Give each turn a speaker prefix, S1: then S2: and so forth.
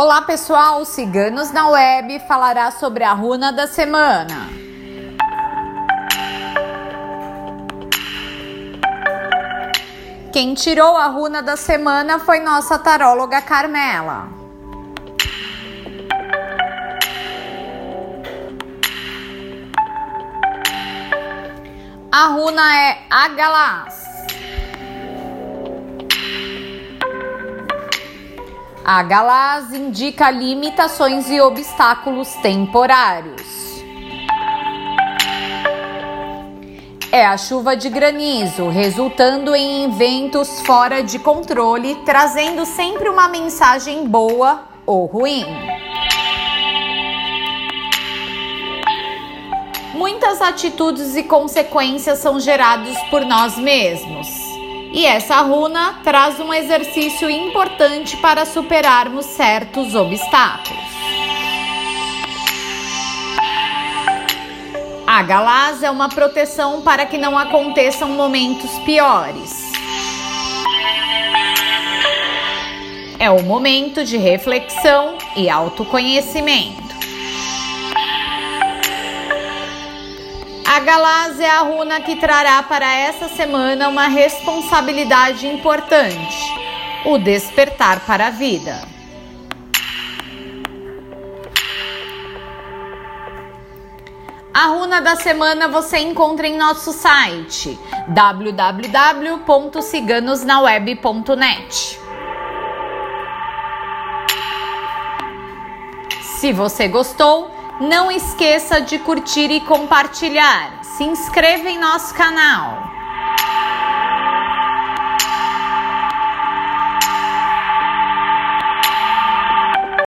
S1: Olá pessoal, Ciganos na Web falará sobre a runa da semana. Quem tirou a runa da semana foi nossa taróloga Carmela. A runa é Agalás. A Galás indica limitações e obstáculos temporários. É a chuva de granizo, resultando em eventos fora de controle, trazendo sempre uma mensagem boa ou ruim. Muitas atitudes e consequências são geradas por nós mesmos. E essa runa traz um exercício importante para superarmos certos obstáculos. A galás é uma proteção para que não aconteçam momentos piores. É o momento de reflexão e autoconhecimento. A Galás é a runa que trará para essa semana uma responsabilidade importante: o despertar para a vida. A runa da semana você encontra em nosso site www.ciganosnaweb.net. Se você gostou, não esqueça de curtir e compartilhar. Se inscreva em nosso canal.